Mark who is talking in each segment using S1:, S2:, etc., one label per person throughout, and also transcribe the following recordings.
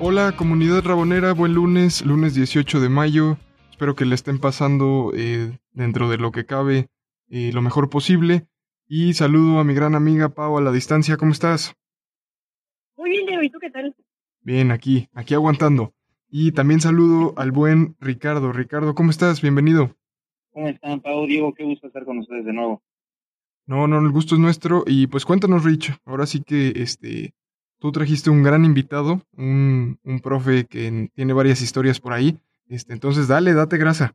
S1: Hola comunidad rabonera, buen lunes, lunes 18 de mayo. Espero que le estén pasando eh, dentro de lo que cabe eh, lo mejor posible. Y saludo a mi gran amiga Pau a la distancia, ¿cómo estás?
S2: Muy bien, Diego, ¿y tú qué tal?
S1: Bien, aquí, aquí aguantando. Y también saludo al buen Ricardo. Ricardo, ¿cómo estás? Bienvenido.
S3: ¿Cómo están, Pau? Diego, qué gusto estar con ustedes de nuevo.
S1: No, no, el gusto es nuestro. Y pues cuéntanos, Rich. Ahora sí que este, tú trajiste un gran invitado, un, un profe que tiene varias historias por ahí. Este, entonces, dale, date grasa.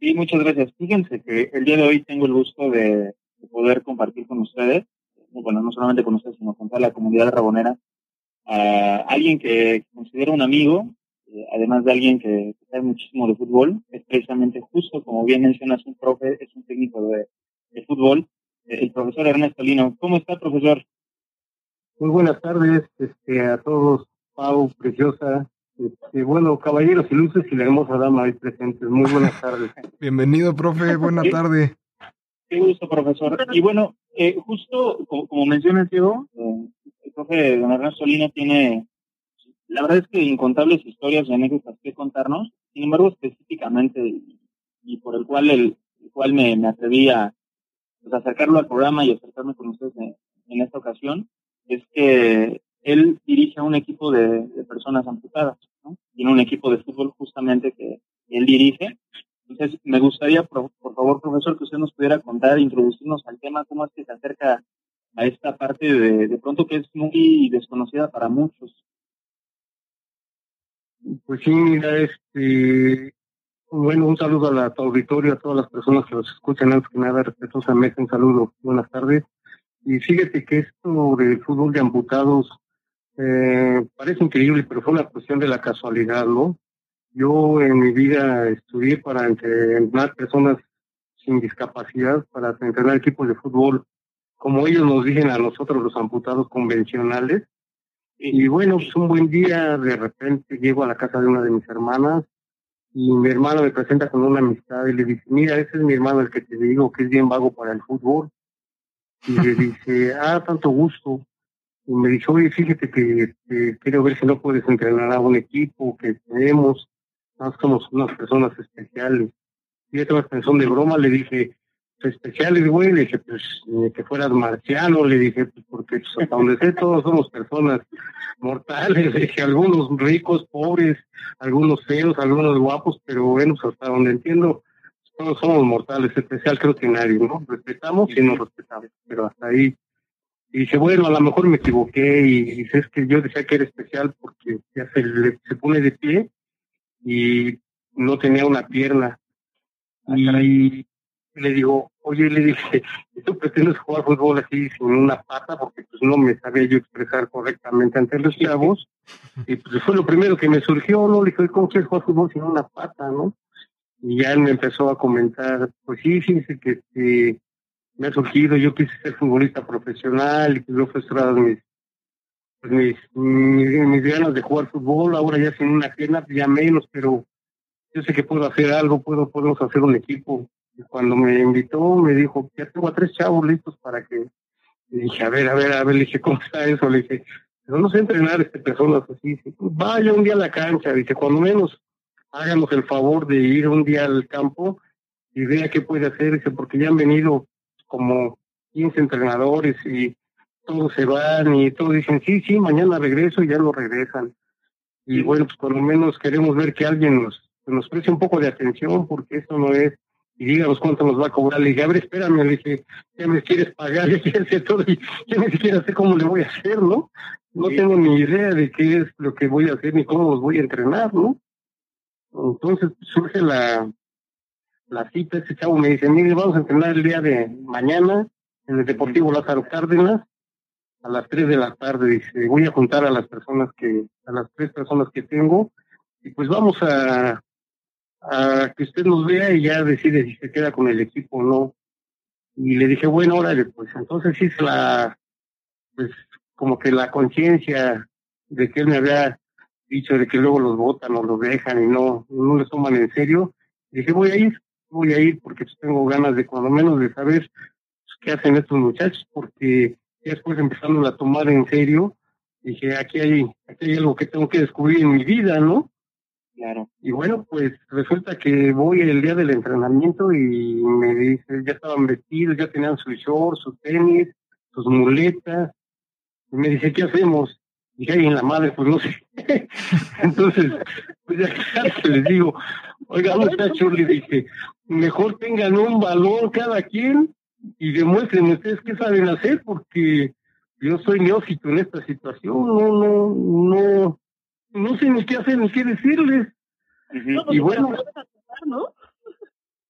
S3: Sí, muchas gracias. Fíjense que el día de hoy tengo el gusto de, de poder compartir con ustedes, bueno, no solamente con ustedes, sino con toda la comunidad rabonera, a alguien que considero un amigo, eh, además de alguien que, sabe muchísimo de fútbol, es precisamente justo, como bien mencionas, un profe, es un técnico de, de fútbol, eh, el profesor Ernesto Lino. ¿Cómo está, profesor?
S4: Muy buenas tardes este, a todos, Pau, Preciosa, este, bueno, caballeros y luces y la hermosa dama ahí presentes. Muy buenas tardes.
S1: Bienvenido, profe. Buena tarde.
S3: Qué gusto, profesor. Y bueno, eh, justo como, como mencionas, Diego, eh, el profe don Ernesto Lino tiene, la verdad es que incontables historias y anécdotas que contarnos. Sin embargo, específicamente, y, y por el cual el, el cual me, me atreví a pues, acercarlo al programa y acercarme con ustedes en, en esta ocasión, es que él dirige a un equipo de, personas amputadas, ¿no? Tiene un equipo de fútbol justamente que él dirige. Entonces, me gustaría, por, por favor, profesor, que usted nos pudiera contar, introducirnos al tema, cómo es que se acerca a esta parte de, de pronto que es muy desconocida para muchos.
S4: Pues sí, mira, este, bueno, un saludo a la, a tu auditorio, a todas las personas que nos escuchan, antes que nada, respetuosamente, un saludo, buenas tardes. Y fíjate que esto del fútbol de amputados eh, parece increíble, pero fue una cuestión de la casualidad, ¿no? Yo en mi vida estudié para entrenar personas sin discapacidad, para entrenar equipos de fútbol, como ellos nos dicen a nosotros los amputados convencionales. Y bueno, pues un buen día, de repente llego a la casa de una de mis hermanas y mi hermano me presenta con una amistad y le dice, mira, ese es mi hermano el que te digo que es bien vago para el fútbol. Y le dice, ah, tanto gusto. Y me dice, oye, fíjate que, que quiero ver si no puedes entrenar a un equipo que tenemos. Nosotros somos unas personas especiales. Y esta extensión de broma le dije, especiales, güey, le dije, pues, que fueras marciano, le dije, pues, porque pues, hasta donde sé todos somos personas mortales, le dije, algunos ricos, pobres, algunos feos, algunos guapos, pero bueno, pues, hasta donde entiendo, todos somos mortales, especial creo que nadie, ¿no? Respetamos y nos respetamos, pero hasta ahí. Y dice, bueno, a lo mejor me equivoqué y dice, es que yo decía que era especial porque ya se, le- se pone de pie y no tenía una pierna. Y le digo, oye, le dije, ¿y ¿tú pretendes jugar fútbol así sin una pata? Porque pues no me sabía yo expresar correctamente ante los chavos. Y pues fue lo primero que me surgió, ¿no? Le dije, ¿cómo quieres jugar fútbol sin una pata, no? Y ya él me empezó a comentar, pues sí, fíjese que este, me ha surgido, yo quise ser futbolista profesional y que yo frustradas mis, pues, mis, mis, mis ganas de jugar fútbol, ahora ya sin una pierna, pues, ya menos, pero yo sé que puedo hacer algo, puedo, podemos hacer un equipo. Y cuando me invitó, me dijo, ya tengo a tres chavos listos para que. Le dije, a ver, a ver, a ver, le dije, ¿cómo está eso? Le dije, pero no sé entrenar este personas así. Dice, "Pues vaya un día a la cancha, dice, cuando menos háganos el favor de ir un día al campo y vea qué puede hacer, dice, porque ya han venido como 15 entrenadores y todos se van y todos dicen, sí, sí, mañana regreso y ya no regresan. Y bueno, pues por lo menos queremos ver que alguien nos, nos preste un poco de atención porque eso no es, y díganos cuánto nos va a cobrar. Le dije, a ver, espérame, le dije, ya me quieres pagar, ya quieres hacer todo y ya ni siquiera sé cómo le voy a hacer, ¿no? No
S3: Sí.
S4: tengo ni idea de qué es lo que voy a hacer ni cómo los voy a entrenar, ¿no? Entonces surge la, la cita, ese chavo me dice, mire, vamos a entrenar el día de mañana en el Deportivo Lázaro Cárdenas a las 3 de la tarde. Dice, voy a juntar a las personas que, a las tres personas que tengo y pues vamos a, a que usted nos vea y ya decide si se queda con el equipo o no. Y le dije, bueno, órale, pues entonces hice la, pues como que la conciencia de que él me había dicho de que luego los votan o los dejan y no, no les toman en serio. dije, voy a ir, voy a ir porque pues, tengo ganas de cuando menos de saber pues, qué hacen estos muchachos, porque después empezando a tomar en serio, dije, aquí hay, aquí hay algo que tengo que descubrir en mi vida, ¿no?
S3: Claro.
S4: Y bueno, pues resulta que voy el día del entrenamiento y me dice, ya estaban vestidos, ya tenían su short, su tenis, sus muletas. Y me dice, ¿qué hacemos? Dije, ay, en la madre, pues no sé. Entonces, pues ya les digo, oiga, muchachos, le dije, mejor tengan un balón cada quien y demuestren ustedes qué saben hacer, porque yo soy neófito en esta situación, no, no, no, no sé ni qué hacer ni qué decirles. y bueno,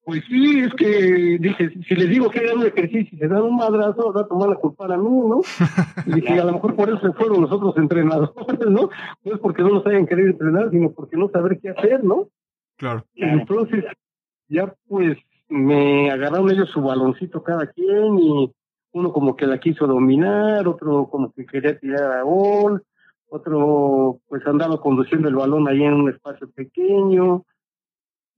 S4: pues sí, es que dije, si les digo que hagan un ejercicio y se dan un madrazo, va a tomar la culpa a mí, ¿no? Y dije, a lo mejor por eso se fueron los otros entrenadores, ¿no? No es porque no nos hayan querido entrenar, sino porque no saber qué hacer, ¿no?
S1: Claro.
S4: Entonces, ya pues me agarraron ellos su baloncito cada quien y uno como que la quiso dominar, otro como que quería tirar a gol, otro pues andaba conduciendo el balón ahí en un espacio pequeño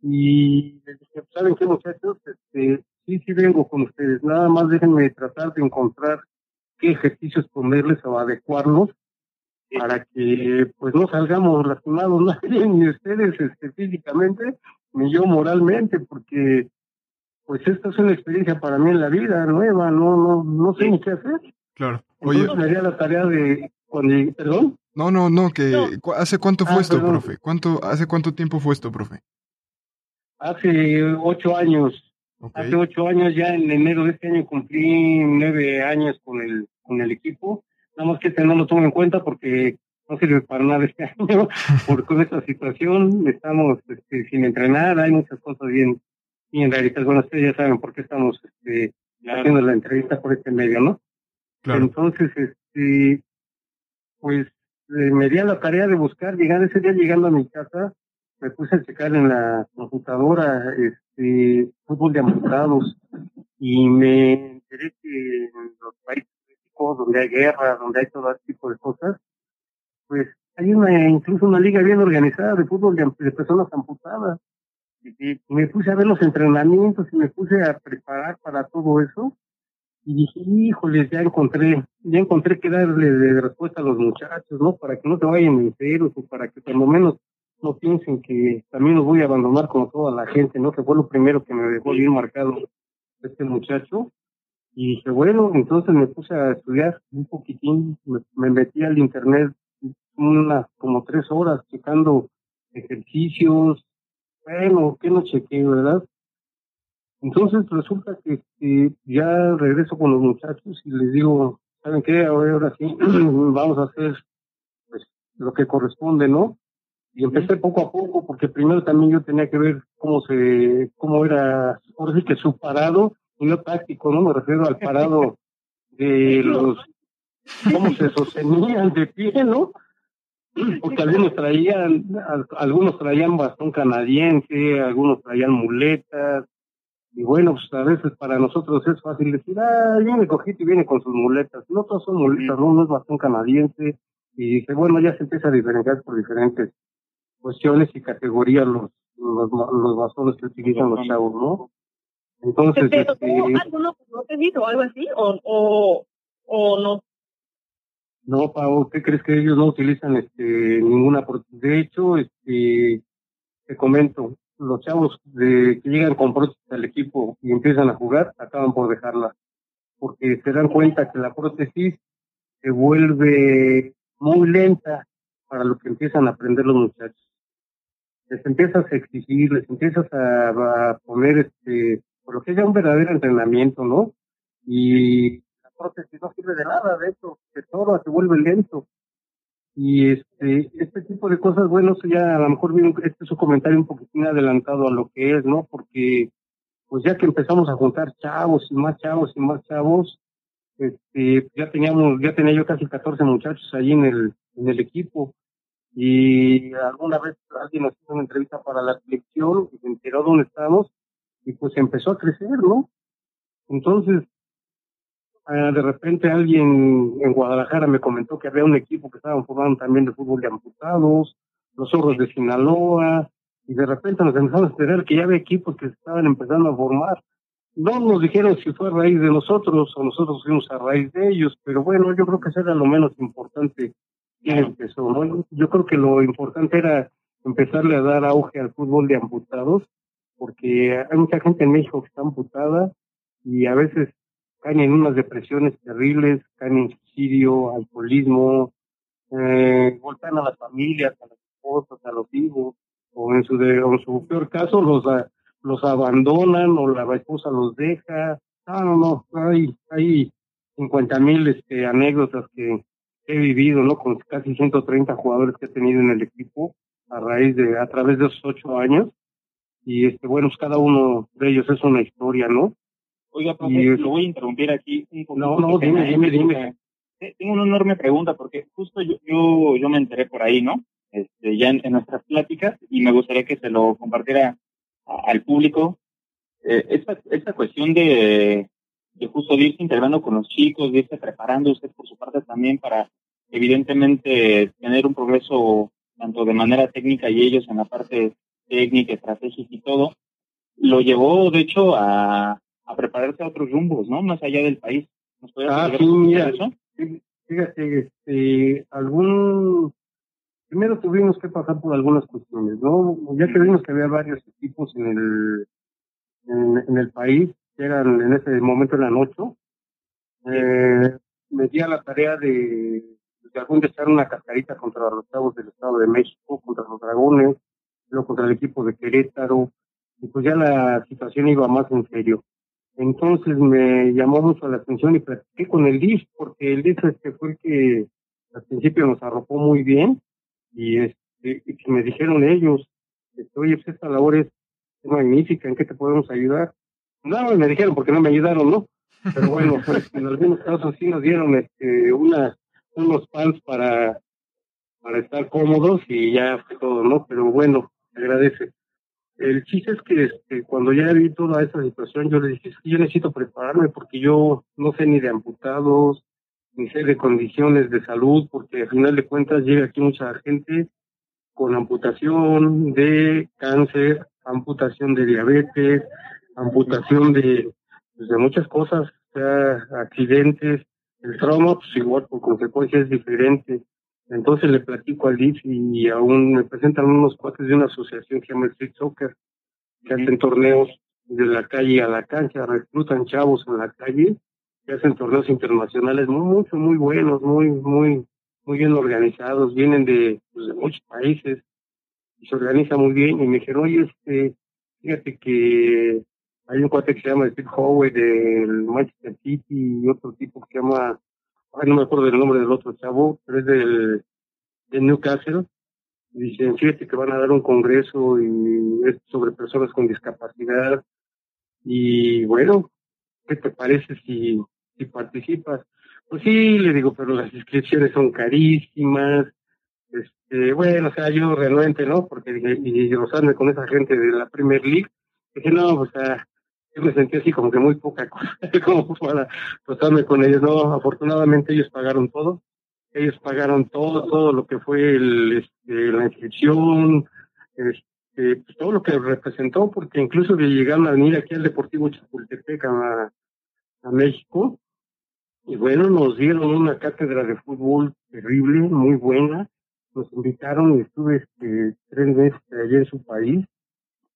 S4: y les dije, ¿saben qué muchachos? Este, sí, sí vengo con ustedes, nada más déjenme tratar de encontrar qué ejercicios ponerles o adecuarlos para que pues no salgamos lastimados nadie, ni ustedes este, físicamente, ni yo moralmente, porque pues esta es una experiencia para mí en la vida nueva, no, no, no sé ni qué hacer.
S1: Claro. Oye,
S4: Entonces me haría la tarea de, cuando, perdón.
S1: no, no, no, que ¿cu- ¿hace cuánto fue
S4: Ah,
S1: esto,
S4: perdón.
S1: profe? ¿Cuánto, ¿Hace cuánto tiempo fue esto, profe?
S4: Hace ocho años, hace ocho años ya en enero de este año cumplí nueve años con el, con el equipo. Nada más que este no lo tomo en cuenta porque no sirve para nada este año, porque con esta situación estamos este, sin entrenar, hay muchas cosas bien, bien raritas. Bueno, ustedes ya saben por qué estamos este, haciendo la entrevista por este medio, ¿no?
S1: Claro.
S4: Entonces, este, pues eh, me di a la tarea de buscar, llegar ese día llegando a mi casa, me puse a checar en la computadora este fútbol de amputados y me enteré que en los países donde hay guerra, donde hay todo tipo de cosas, pues hay una incluso una liga bien organizada de fútbol de, de personas amputadas. Y, me puse a ver los entrenamientos y me puse a preparar para todo eso y dije, híjoles, ya encontré, ya encontré que darle de respuesta a los muchachos, ¿no? Para que no se vayan enteros o para que lo menos no piensen que también los voy a abandonar como toda la gente, ¿no? Que fue lo primero que me dejó bien marcado este muchacho. Y dije, bueno, entonces me puse a estudiar un poquitín, me, me metí al internet unas como tres horas checando ejercicios, bueno, que no chequé, ¿verdad? Entonces resulta que ya regreso con los muchachos y les digo, ¿saben qué? Ahora, ahora sí, vamos a hacer pues, lo que corresponde, ¿no? Y empecé poco a poco, porque primero también yo tenía que ver cómo se, cómo era, ahora sí que su parado, y no táctico, ¿no? Me refiero al parado de los, cómo se sostenían de pie, ¿no? Porque algunos traían, al- algunos traían bastón canadiense, algunos traían muletas, y bueno, pues a veces para nosotros es fácil decir, ah, viene cojito y viene con sus muletas. No todas son muletas, no, uno es bastón canadiense. Y dice, bueno, ya se empieza a diferenciar por diferentes cuestiones y categorías los, los, los bastones que utilizan los chavos, ¿no? Entonces,
S2: ¿Pero
S4: este,
S2: alguno con prótesis o algo así? ¿O, o, o no?
S4: No, Pau, ¿qué crees que ellos no utilizan este ninguna prótesis? De hecho, este te comento, los chavos de, que llegan con prótesis al equipo y empiezan a jugar, acaban por dejarla, porque se dan cuenta que la prótesis se vuelve muy lenta para lo que empiezan a aprender los muchachos. Les empiezas a exigir, les empiezas a, a poner este, por lo que es ya un verdadero entrenamiento, ¿no? Y la prótesis no sirve de nada, de eso, se todo se vuelve lento. Y este, este tipo de cosas, bueno, eso ya a lo mejor viene, este es un comentario un poquitín adelantado a lo que es, ¿no? Porque, pues ya que empezamos a juntar chavos y más chavos y más chavos, este, ya teníamos, ya tenía yo casi 14 muchachos allí en el, en el equipo. Y alguna vez alguien nos hizo una entrevista para la selección y quedó donde estábamos y pues empezó a crecer, ¿no? Entonces, ah, de repente alguien en Guadalajara me comentó que había un equipo que estaban formando también de fútbol de amputados, los zorros de Sinaloa, y de repente nos empezamos a enterar que ya había equipos que se estaban empezando a formar. No nos dijeron si fue a raíz de nosotros o nosotros fuimos a raíz de ellos, pero bueno, yo creo que eso era lo menos importante empezó. ¿no? Yo creo que lo importante era empezarle a dar auge al fútbol de amputados, porque hay mucha gente en México que está amputada y a veces caen en unas depresiones terribles, caen en suicidio, alcoholismo, eh, golpean a las familias, a las esposas, a los hijos, o en su, de, o en su peor caso los, los abandonan o la esposa los deja. No, no, no, hay, hay 50 mil este, anécdotas que he vivido, ¿no? Con casi 130 jugadores que he tenido en el equipo a raíz de, a través de esos ocho años. Y este, bueno, pues cada uno de ellos es una historia, ¿no?
S3: Oiga, profe, lo voy a interrumpir aquí un poco.
S4: No, no, dime, dime, dime.
S3: Tengo una enorme pregunta porque justo yo, yo, yo me enteré por ahí, ¿no? Este, ya en, nuestras pláticas y me gustaría que se lo compartiera al público. Eh, esta, esta cuestión de, de justo de irse integrando con los chicos, de irse preparando usted por su parte también para evidentemente tener un progreso tanto de manera técnica y ellos en la parte técnica, estratégica y todo, lo llevó de hecho a, a prepararse a otros rumbos, ¿no? Más allá del país.
S4: ¿Nos ah, sí, mira, eso? Fíjate, este, algún primero tuvimos que pasar por algunas cuestiones, ¿no? Ya que vimos que había varios equipos en el, en, el país, que eran en ese momento eran ocho, eh, me di a la tarea de, de algún de echar una cascarita contra los Chavos del Estado de México, contra los Dragones, luego contra el equipo de Querétaro, y pues ya la situación iba más en serio. Entonces me llamó mucho la atención y platiqué con el DIF, porque el DIF este fue el que al principio nos arropó muy bien, y, este, que me dijeron ellos, este, oye, pues esta labor es, magnífica, ¿en qué te podemos ayudar? No, me dijeron porque no me ayudaron, ¿no? Pero bueno, pues, en algunos casos sí nos dieron este, una, unos pants para, para estar cómodos y ya fue todo, ¿no? Pero bueno, agradece. El chiste es que este, cuando ya vi toda esa situación, yo le dije, yo necesito prepararme porque yo no sé ni de amputados, ni sé de condiciones de salud, porque al final de cuentas llega aquí mucha gente con amputación de cáncer, amputación de diabetes, amputación de, pues, de muchas cosas, o sea, accidentes, el trauma, pues igual por consecuencia es diferente. Entonces le platico al DIF y aún me presentan unos cuates de una asociación que se llama Street Soccer, que hacen torneos de la calle a la cancha, reclutan chavos en la calle que hacen torneos internacionales muy, mucho, muy buenos, muy, muy, muy bien organizados, vienen de, pues, de muchos países y se organiza muy bien. Y me dijeron, oye, este, fíjate que hay un cuate que se llama Steve Howe del Manchester City y otro tipo que se llama, no me acuerdo del nombre del otro chavo, pero es del, de Newcastle. Dicen, fíjate que van a dar un congreso y es sobre personas con discapacidad. Y bueno, ¿qué te parece si si participas. Pues sí, le digo, pero las inscripciones son carísimas. Este, bueno, o sea, yo renuente, ¿no? Porque dije, y rozarme con esa gente de la Premier League, dije, no, o sea, yo me sentí así como que muy poca cosa, como para rozarme con ellos. No, afortunadamente ellos pagaron todo. Ellos pagaron todo, todo lo que fue el, este, la inscripción, este, pues todo lo que representó, porque incluso que llegaron a venir aquí al Deportivo Chapultepec a, a México, y bueno, nos dieron una cátedra de fútbol terrible, muy buena. Nos invitaron y estuve este, tres meses allá en su país.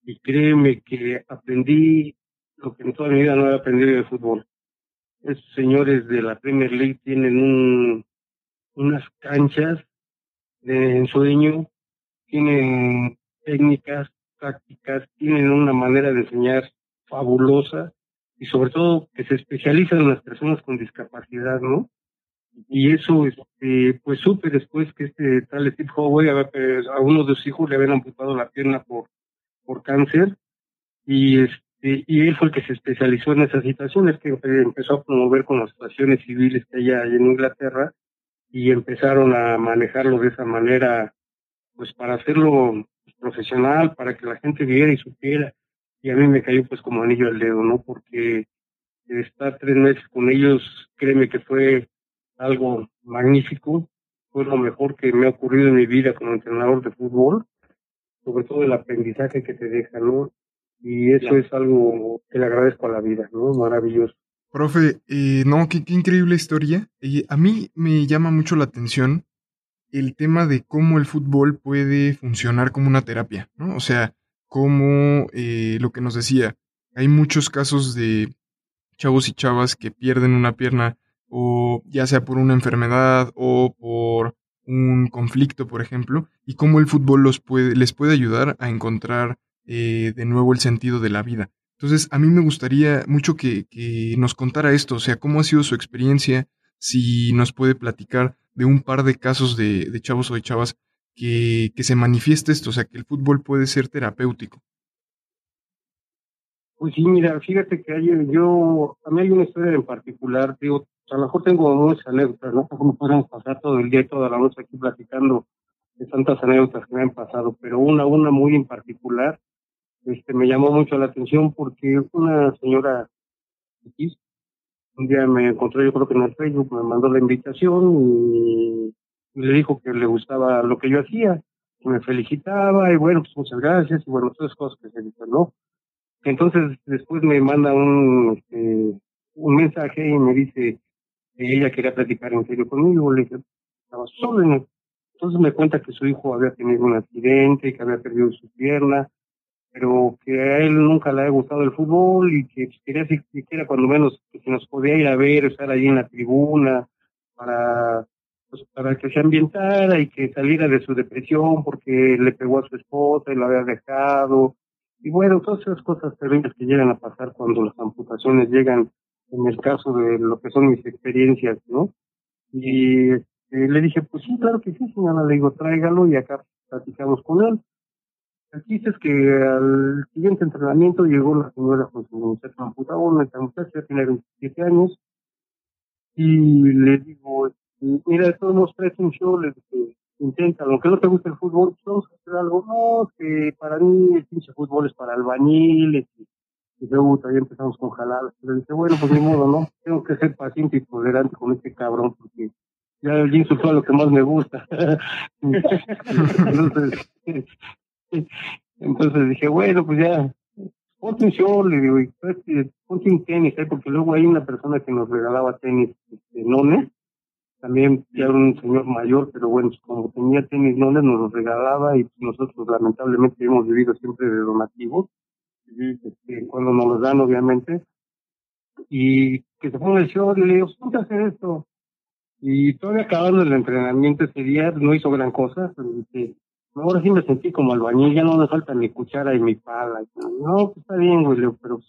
S4: Y créeme que aprendí lo que en toda mi vida no había aprendido de fútbol. Estos señores de la Premier League tienen un, unas canchas de ensueño, tienen técnicas, tácticas, tienen una manera de enseñar fabulosa y sobre todo que se especializan en las personas con discapacidad, ¿no? Y eso, este, pues supe después que este tal Steve Howe a, uno de sus hijos le habían amputado la pierna por, por cáncer y este, y él fue el que se especializó en esa situación, es que empezó a promover con las estaciones civiles que hay en Inglaterra y empezaron a manejarlo de esa manera, pues para hacerlo profesional, para que la gente viera y supiera y a mí me cayó pues como anillo al dedo, ¿no? Porque estar tres meses con ellos, créeme que fue algo magnífico, fue lo mejor que me ha ocurrido en mi vida como entrenador de fútbol, sobre todo el aprendizaje que te deja, ¿no? Y eso es algo que le agradezco a la vida, ¿no? Maravilloso.
S1: Profe, eh, no, qué, qué, increíble historia. Eh, a mí me llama mucho la atención el tema de cómo el fútbol puede funcionar como una terapia, ¿no? O sea, como eh, lo que nos decía, hay muchos casos de chavos y chavas que pierden una pierna o ya sea por una enfermedad o por un conflicto, por ejemplo, y cómo el fútbol los puede, les puede ayudar a encontrar eh, de nuevo el sentido de la vida. Entonces, a mí me gustaría mucho que, nos contara esto, o sea, cómo ha sido su experiencia, si nos puede platicar de un par de casos de, de chavos o de chavas que, que se manifieste esto, o sea, que el fútbol puede ser terapéutico.
S4: Pues sí, mira, fíjate que hay, yo, a mí hay una historia en particular, digo, a lo mejor tengo muchas anécdotas, ¿no? Como podemos pasar todo el día y toda la noche aquí platicando de tantas anécdotas que me han pasado, pero una, una muy en particular, este, me llamó mucho la atención porque una señora un día me encontró, yo creo que en el Facebook, me mandó la invitación y, y le dijo que le gustaba lo que yo hacía, que me felicitaba y bueno, pues muchas gracias y bueno, todas cosas que se dicen, ¿no? Entonces después me manda un, este, un mensaje y me dice que ella quería platicar en serio conmigo. Le dije, estaba solo. En el... Entonces me cuenta que su hijo había tenido un accidente y que había perdido su pierna, pero que a él nunca le había gustado el fútbol y que quería siquiera cuando menos que nos podía ir a ver, estar ahí en la tribuna para pues, para que se ambientara y que saliera de su depresión porque le pegó a su esposa y lo había dejado y bueno, todas esas cosas terribles que llegan a pasar cuando las amputaciones llegan, en el caso de lo que son mis experiencias, ¿no? Y eh, le dije, pues sí, claro que sí, señora, le digo, tráigalo y acá platicamos con él. El chiste es que al siguiente entrenamiento llegó la señora con su muchacha amputadora, esta muchacha tiene 27 años, y le digo, mira, todos modos traes un show, le dije, intenta, aunque no te guste el fútbol, vamos a hacer algo, no, que para mí el pinche fútbol es para albañiles, y, y luego también empezamos con jaladas, pero dice, bueno, pues ni modo, ¿no? Tengo que ser paciente y tolerante con este cabrón, porque ya el insultó a lo que más me gusta. entonces, entonces dije, bueno, pues ya, ponte un show, le digo, y, ponte un tenis, ¿eh? porque luego hay una persona que nos regalaba tenis, este, nones, también ya era un señor mayor, pero bueno, como tenía tenis nones, nos los regalaba y nosotros lamentablemente hemos vivido siempre de donativos, este, cuando nos los dan obviamente, y que se ponga el show, le digo, ponte a hacer esto. Y todavía acabando el entrenamiento ese día, no hizo gran cosa, dice, ahora sí me sentí como albañil, ya no me falta mi cuchara y mi pala. No, pues está bien, güey, pero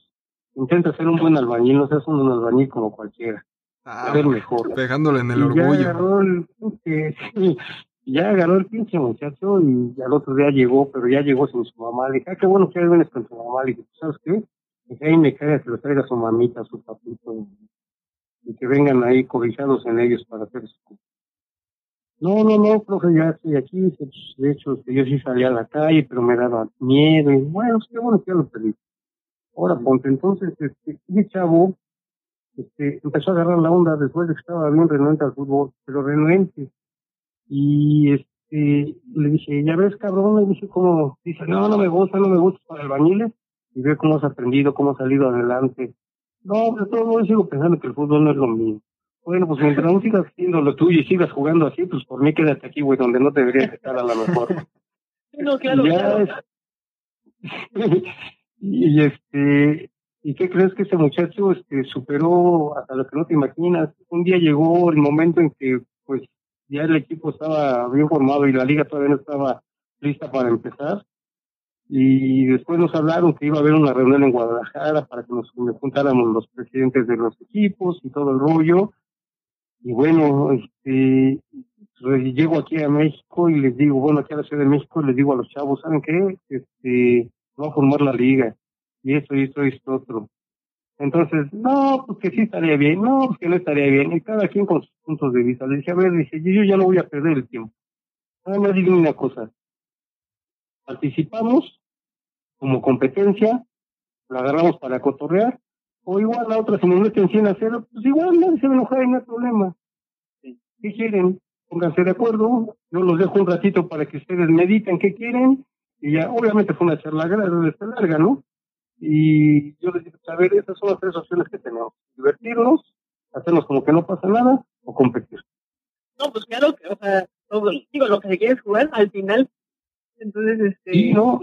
S4: intenta ser un buen albañil, no seas un albañil como cualquiera.
S1: Ah,
S4: ser mejor.
S1: Pegándole en el
S4: Y
S1: orgullo.
S4: Ya agarró el, pinche- sí, ya agarró el pinche muchacho y al otro día llegó, pero ya llegó sin su mamá. Le dije, ah, qué bueno que ya vienes con tu mamá. Le dije, ¿sabes qué? Dije, ahí me cae que los traiga su mamita, su papito. Y que vengan ahí cobijados en ellos para hacer su no, no, no, profe, ya estoy aquí. Pues, De hecho, este, yo sí salía a la calle, pero me daba miedo. Y bueno, qué bueno que ya lo perdí. Ahora, ponte, entonces, este, ese chavo, este, empezó a agarrar la onda después de que estaba bien renuente al fútbol, pero renuente. Y este, le dije, ya ves, cabrón, y dije, como, dice, no, no me gusta, no me gusta para albañiles. Y ve cómo has aprendido, cómo has salido adelante. No, de todo modo sigo pensando que el fútbol no es lo mío. Bueno, pues mientras no sigas haciendo lo tuyo y sigas jugando así, pues por mí quédate aquí, güey, donde no deberías estar a lo mejor.
S2: No, claro,
S4: Y ya
S2: claro.
S4: es- y este y qué crees que ese muchacho este superó hasta lo que no te imaginas un día llegó el momento en que pues ya el equipo estaba bien formado y la liga todavía no estaba lista para empezar y después nos hablaron que iba a haber una reunión en Guadalajara para que nos juntáramos los presidentes de los equipos y todo el rollo y bueno este llego aquí a México y les digo, bueno, aquí a la Ciudad de México, les digo a los chavos, ¿saben qué? Este, va a formar la liga, y esto, y esto, y esto, otro. Entonces, no, pues que sí estaría bien, no, pues que no estaría bien, y cada quien con sus puntos de vista. Le dije, a ver, dije, yo, ya no voy a perder el tiempo. Nada más digo una cosa. Participamos como competencia, la agarramos para cotorrear, o igual la otra se mete en 100 a 0, pues igual nadie se va a enojar y no hay problema. ¿Qué quieren? Pónganse de acuerdo, yo los dejo un ratito para que ustedes mediten qué quieren, y ya, obviamente fue una charla larga, ¿no? Y yo les digo, a ver, esas son las tres opciones que tenemos. Divertirnos, hacernos como que no pasa nada, o competir.
S2: No, pues claro, o sea, digo, lo que se quiere es jugar al final. Entonces, este...
S4: Sí, no,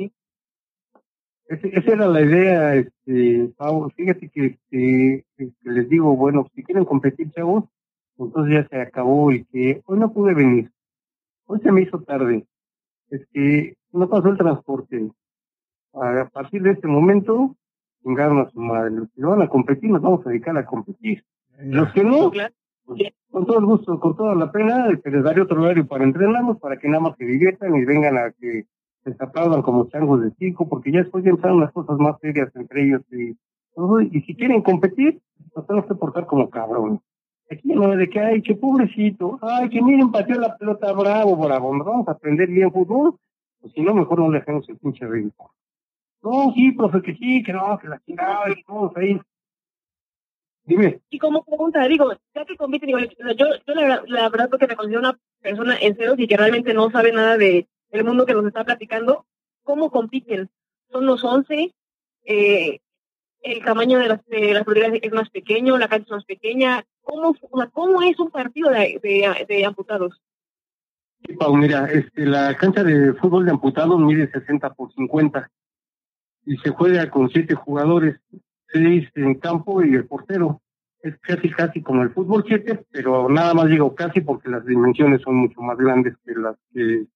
S4: esa era la idea, este, Pau. Fíjate que, que, les digo, bueno, si quieren competir, chavos, entonces ya se acabó y que hoy no pude venir. Hoy se me hizo tarde. Es que no pasó el transporte. A partir de este momento, chingaron a su madre. Los que van a competir, nos vamos a dedicar a competir. Los que no, con todo el gusto, con toda la pena, que les daré otro horario para entrenarnos, para que nada más se diviertan y vengan a que se como changos de circo, porque ya después ya empezaron las cosas más serias entre ellos y si quieren competir, nos tenemos que portar como cabrón. Aquí no de que, ay, qué pobrecito, ay, que miren, pateó la pelota, bravo, bravo, vamos a aprender bien fútbol, pues si no, mejor no le el pinche ridículo. No, sí, profe, que sí, que no, que la chingada, y todos ahí. Dime.
S2: Y como pregunta, digo, ya que compiten, digo, yo, yo la, la verdad porque me considero una persona en ceros y que realmente no sabe nada de el mundo que nos está platicando, ¿cómo compiten? Son los 11, eh, el tamaño de las, de las es más pequeño, la cancha es más pequeña. ¿Cómo, cómo es un partido de, de, amputados?
S4: Sí, Pau, mira, este, la cancha de fútbol de amputados mide 60 por 50 y se juega con siete jugadores, seis en campo y el portero. Es casi, casi como el fútbol 7, pero nada más digo casi porque las dimensiones son mucho más grandes que las que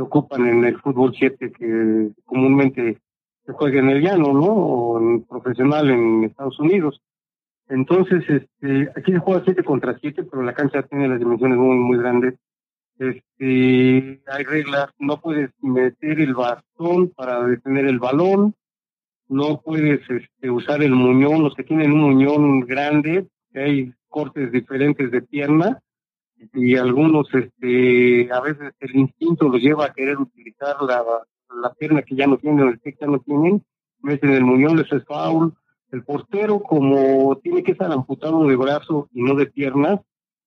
S4: ocupan en el fútbol 7 que comúnmente se juega en el llano, ¿no? O en profesional en Estados Unidos. Entonces, este, aquí se juega 7 contra 7, pero la cancha tiene las dimensiones muy, muy grandes. Este, hay reglas, no puedes meter el bastón para detener el balón, no puedes este, usar el muñón, los que tienen un muñón grande, hay cortes diferentes de pierna, y algunos este a veces el instinto los lleva a querer utilizar la, la pierna que ya no tienen el pie que ya no tienen meten el muñón les es el portero como tiene que estar amputado de brazo y no de piernas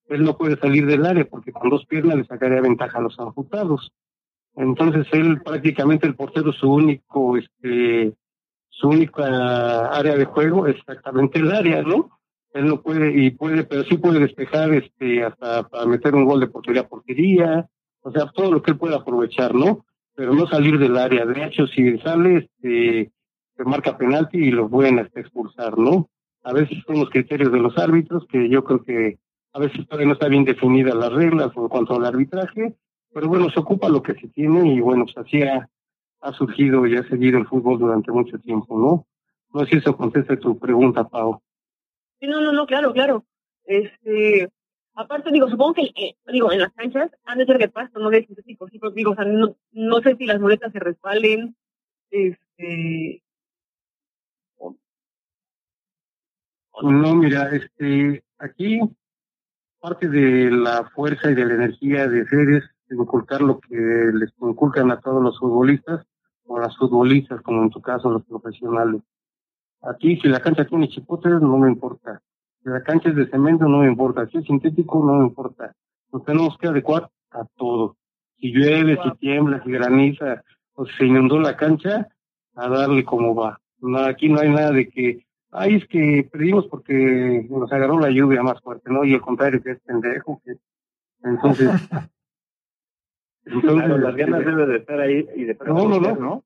S4: él no puede salir del área porque con dos piernas le sacaría ventaja a los amputados. Entonces él prácticamente el portero su único este su única área de juego es exactamente el área no él no puede y puede pero sí puede despejar este hasta para meter un gol de portería a portería o sea todo lo que él pueda aprovechar no pero no salir del área. De hecho si sale este se marca penalti y lo pueden hasta expulsar no a veces son los criterios de los árbitros que yo creo que a veces todavía no está bien definida las reglas en cuanto al arbitraje pero bueno se ocupa lo que se tiene y bueno pues así ha, ha surgido y ha seguido el fútbol durante mucho tiempo no no sé si eso contesta tu pregunta Pau
S2: no, no, no, claro, claro. Este, aparte, digo, supongo que, digo, en las canchas han de ser de pasto, no de sintético, sí, digo, o sea, no, no sé si las muletas se respalden, este...
S4: No, mira, este, aquí parte de la fuerza y de la energía de seres es inculcar lo que les inculcan a todos los futbolistas o las futbolistas, como en tu caso los profesionales. Aquí, si la cancha tiene chipotes, no me importa. Si la cancha es de cemento, no me importa. Si es sintético, no me importa. Nos tenemos que adecuar a todo. Si llueve, si tiembla, si graniza, o si se inundó la cancha, a darle como va. No, aquí no hay nada de que, ay, es que perdimos porque nos agarró la lluvia más fuerte, ¿no? Y al contrario, que es pendejo, que entonces...
S3: entonces las ganas deben de estar ahí y de
S4: no, no, no, ¿no?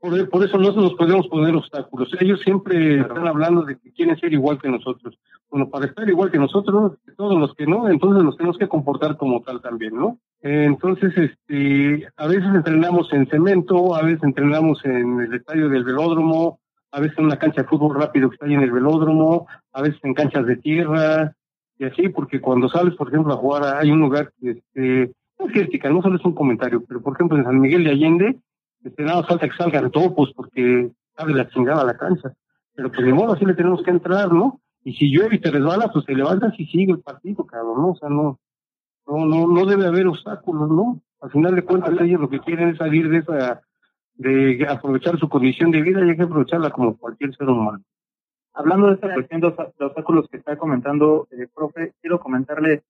S4: Por, por, eso no nos podemos poner obstáculos. Ellos siempre están hablando de que quieren ser igual que nosotros. Bueno, para estar igual que nosotros, todos los que no, entonces nos tenemos que comportar como tal también, ¿no? Entonces, este, a veces entrenamos en cemento, a veces entrenamos en el estadio del velódromo, a veces en una cancha de fútbol rápido que está ahí en el velódromo, a veces en canchas de tierra, y así, porque cuando sales, por ejemplo, a jugar, hay un lugar este, no es crítica, no solo es un comentario, pero por ejemplo en San Miguel de Allende, este, nada falta que salgan topos porque abre la chingada la cancha. Pero pues de modo así le tenemos que entrar, ¿no? Y si llueve y te resbalas, pues te levantas y sigue el partido, cabrón, ¿no? O sea, no, no, no, no debe haber obstáculos, ¿no? Al final de cuentas ellos lo que quieren es salir de esa, de aprovechar su condición de vida y hay que aprovecharla como cualquier ser humano.
S3: Hablando de esta cuestión de, obstáculos que está comentando, eh, profe, quiero comentarle,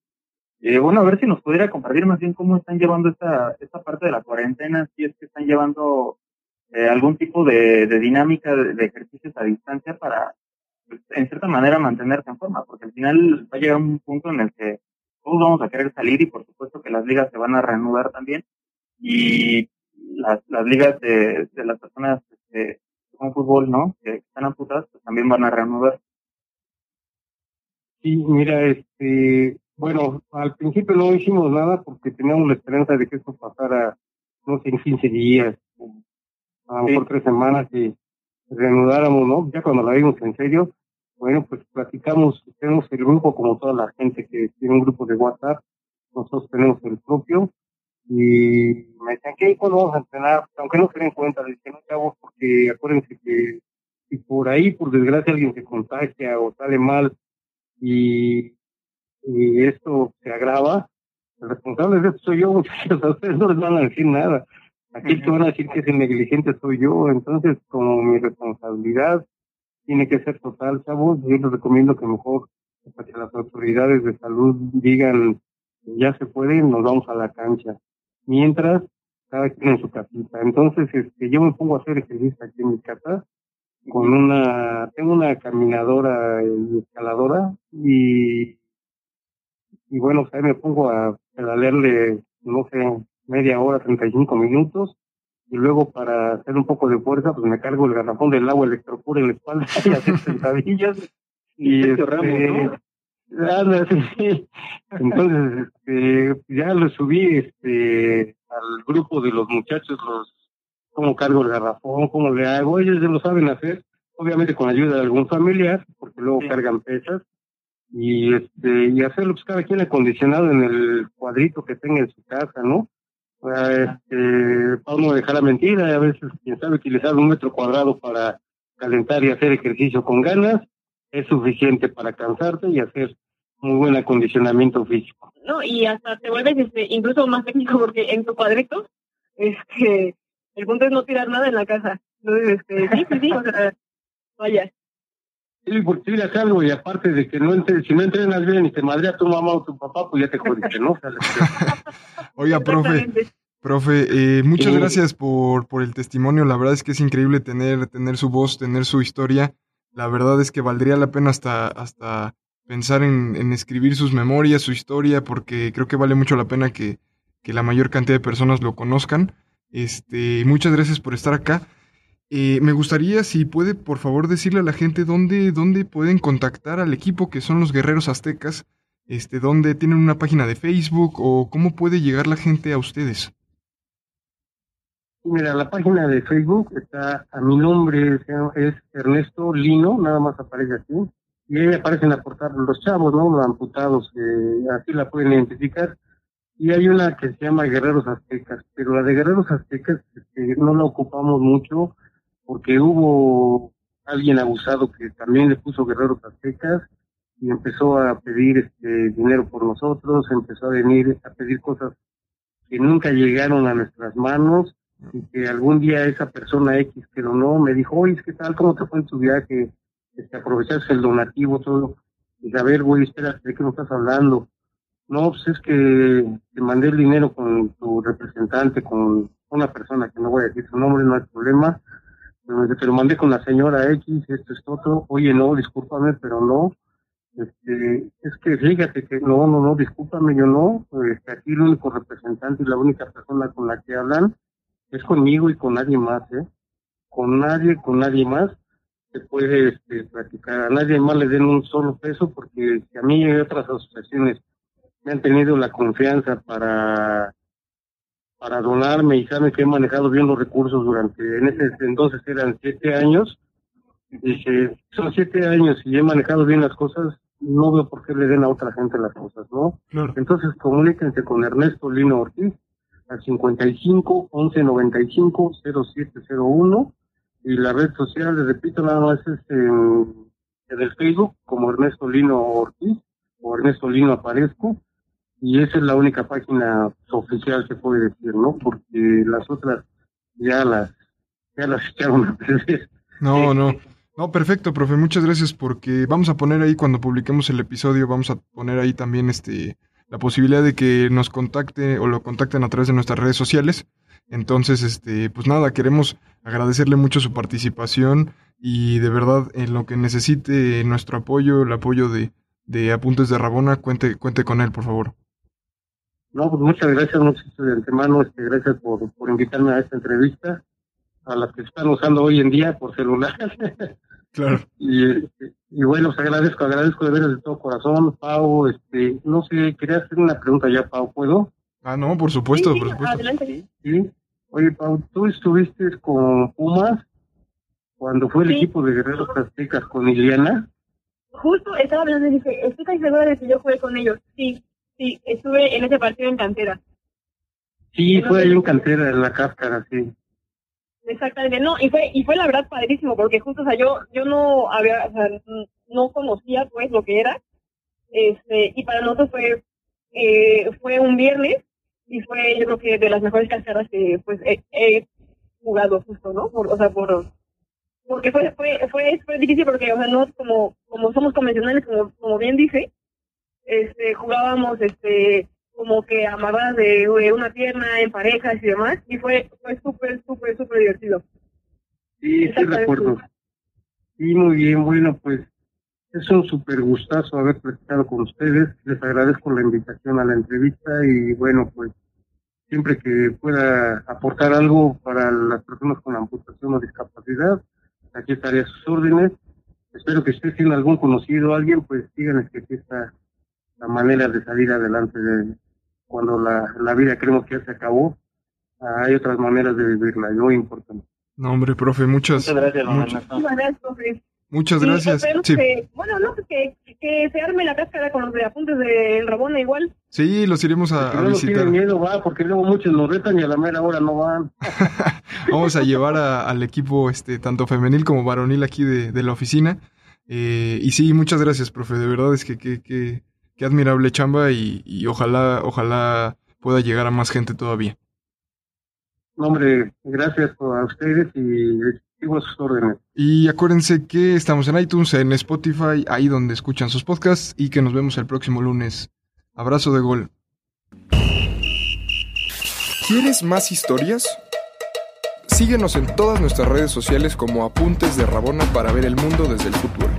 S3: eh, bueno, a ver si nos pudiera compartir más bien cómo están llevando esta, esta parte de la cuarentena, si es que están llevando eh, algún tipo de, dinámica de, ejercicios a distancia para, pues, en cierta manera, mantenerse en forma, porque al final va a llegar un punto en el que todos vamos a querer salir y por supuesto que las ligas se van a reanudar también y las, las ligas de, de las personas este, con fútbol, ¿no? Que están amputadas, pues también van a reanudar.
S4: Sí, mira, este, bueno, al principio no hicimos nada porque teníamos la esperanza de que esto pasara, no sé, en 15 días, a lo mejor tres semanas y reanudáramos, ¿no? Ya cuando la vimos en serio, bueno, pues platicamos, tenemos el grupo como toda la gente que tiene un grupo de WhatsApp, nosotros tenemos el propio, y me decían que cuando vamos a entrenar, aunque no se den cuenta, les dije, no chavos, porque acuérdense que si por ahí, por desgracia, alguien se contagia o sale mal y, y esto se agrava, el responsable de esto soy yo, muchachos, a ustedes no les van a decir nada. Aquí que van a decir que es negligente soy yo, entonces como mi responsabilidad tiene que ser total, chavos, yo les recomiendo que mejor para que las autoridades de salud digan ya se puede, nos vamos a la cancha mientras cada quien en su casita. Entonces, este, yo me pongo a hacer ejercicio aquí en mi casa con una, tengo una caminadora y escaladora y, y bueno, pues ahí me pongo a pedalearle, no sé, media hora, 35 minutos y luego para hacer un poco de fuerza, pues me cargo el garrafón del agua electropura en la espalda y hacer sentadillas. y, este, entonces, este, ya lo subí este, al grupo de los muchachos, los cómo cargo el garrafón, cómo le hago, ellos ya lo saben hacer, obviamente con ayuda de algún familiar, porque luego cargan pesas, y este, y hacerlo pues cada quien acondicionado en el cuadrito que tenga en su casa, ¿no? Este, para no dejar la mentira, a veces quien sabe utilizar un metro cuadrado para calentar y hacer ejercicio con ganas, es suficiente para cansarte y hacer muy buen acondicionamiento físico.
S2: No, y hasta te vuelves este, incluso más técnico porque en tu cuadrito, este, el punto es no tirar nada en la casa. Entonces, este, sí, sí, sí, o sea, vaya.
S4: Sí, porque tiras algo y aparte de que no entre, si no entrenas bien y te madrea tu mamá o tu papá, pues ya te jodiste, ¿no?
S1: Oiga, profe, profe, eh, muchas gracias por, por el testimonio. La verdad es que es increíble tener, tener su voz, tener su historia. La verdad es que valdría la pena hasta, hasta pensar en, escribir sus memorias, su historia, porque creo que vale mucho la pena que, la mayor cantidad de personas lo conozcan. Este, muchas gracias por estar acá. Eh, me gustaría, si puede, por favor, decirle a la gente dónde, dónde pueden contactar al equipo que son los Guerreros Aztecas, este, dónde tienen una página de Facebook o cómo puede llegar la gente a ustedes.
S4: Mira, la página de Facebook está a mi nombre, es Ernesto Lino, nada más aparece aquí y ahí aparecen a portar los chavos, ¿no? Los amputados, que así la pueden identificar. Y hay una que se llama Guerreros Aztecas, pero la de Guerreros Aztecas este, no la ocupamos mucho porque hubo alguien abusado que también le puso Guerreros Aztecas y empezó a pedir este dinero por nosotros, empezó a venir a pedir cosas que nunca llegaron a nuestras manos y que algún día esa persona X que no me dijo, oye, ¿qué tal? ¿Cómo te fue en tu viaje? este, aprovecharse el donativo, todo. Y a ver, güey, espera, ¿de qué no estás hablando? No, pues es que te mandé el dinero con tu representante, con una persona que no voy a decir su nombre, no hay problema. Te lo mandé con la señora X, esto es todo. Oye, no, discúlpame, pero no. Este, es que fíjate que no, no, no, discúlpame, yo no. Este, aquí el único representante y la única persona con la que hablan es conmigo y con nadie más, ¿eh? Con nadie, con nadie más se puede este, platicar. A nadie más le den un solo peso porque a mí y otras asociaciones me han tenido la confianza para para donarme y saben que he manejado bien los recursos durante, en ese entonces eran siete años, dice, son siete años y he manejado bien las cosas, no veo por qué le den a otra gente las cosas, ¿no? Entonces comuníquense con Ernesto Lino Ortiz al 55 11 95 0701 y la red social, les repito, nada más es en, el Facebook como Ernesto Lino Ortiz o Ernesto Lino Aparezco y esa es la única página oficial se puede decir, ¿no? Porque las otras ya las ya las echaron a perder.
S1: No, no. No, perfecto, profe. Muchas gracias porque vamos a poner ahí cuando publiquemos el episodio, vamos a poner ahí también este la posibilidad de que nos contacte o lo contacten a través de nuestras redes sociales. Entonces, este, pues nada, queremos agradecerle mucho su participación y de verdad en lo que necesite nuestro apoyo, el apoyo de, de Apuntes de Rabona, cuente, cuente con él, por favor.
S4: No, pues muchas gracias, muchas de antemano, este, gracias por, por invitarme a esta entrevista, a las que están usando hoy en día por celular.
S1: Claro.
S4: y, este, y bueno, os agradezco, agradezco de veras de todo corazón, Pau, este, no sé, quería hacer una pregunta ya, Pau, ¿puedo?
S1: Ah, no, por supuesto,
S2: Sí,
S1: por supuesto.
S2: adelante.
S4: Sí. Oye, Pau, tú estuviste con Pumas cuando fue el
S2: Sí.
S4: equipo de Guerreros Aztecas con Iliana.
S2: Justo estaba hablando y dije, estoy casi segura de que yo jugué con ellos. Sí, sí, estuve en ese partido en cantera.
S4: Sí, fue ahí en cantera, en la cáscara, sí.
S2: Exactamente, no, y fue, y fue la verdad padrísimo, porque justo, o sea, yo, yo no había, o sea, no conocía pues lo que era, este, y para nosotros fue, eh, fue un viernes, y fue yo creo que de las mejores cascadas que pues he, he jugado justo, ¿no? Por, o sea, por, porque fue, fue, fue, fue difícil porque, o sea, no, como, como somos convencionales, como, como bien dice, este, jugábamos, este, como que amarradas de, de una pierna en parejas y demás, y fue, fue súper, súper, súper divertido.
S4: Sí, sí recuerdo. Sí, muy bien, bueno, pues es un súper gustazo haber platicado con ustedes. Les agradezco la invitación a la entrevista y bueno, pues siempre que pueda aportar algo para las personas con amputación o discapacidad, aquí estaré a sus órdenes. Espero que ustedes tienen algún conocido, alguien, pues díganles que aquí está la manera de salir adelante de cuando la, la vida creemos que ya se acabó. Hay otras maneras de vivirla, y muy importante.
S1: No, hombre, profe, muchas,
S3: Muchas gracias,
S1: muchas,
S2: gracias, profe.
S1: muchas
S2: Sí,
S1: gracias.
S2: esperemos
S1: Sí,
S2: que- bueno, no, pues que, que se arme la cáscara con los de apuntes de Rabona igual.
S1: sí, los iremos a,
S4: Que
S1: visitar.
S4: tienen miedo, va, porque luego muchos nos retan y a la mera hora no van.
S1: Vamos a llevar a- al equipo este tanto femenil como varonil aquí de, de la oficina. Eh, y sí, muchas gracias, profe. De verdad es que qué que, que admirable chamba y, y ojalá, ojalá pueda llegar a más gente todavía.
S4: No, hombre, gracias a ustedes y sigo a sus órdenes.
S1: Y acuérdense que estamos en iTunes, en Spotify, ahí donde escuchan sus podcasts y que nos vemos el próximo lunes. Abrazo de gol.
S5: ¿Quieres más historias? Síguenos en todas nuestras redes sociales como Apuntes de Rabona para ver el mundo desde el fútbol.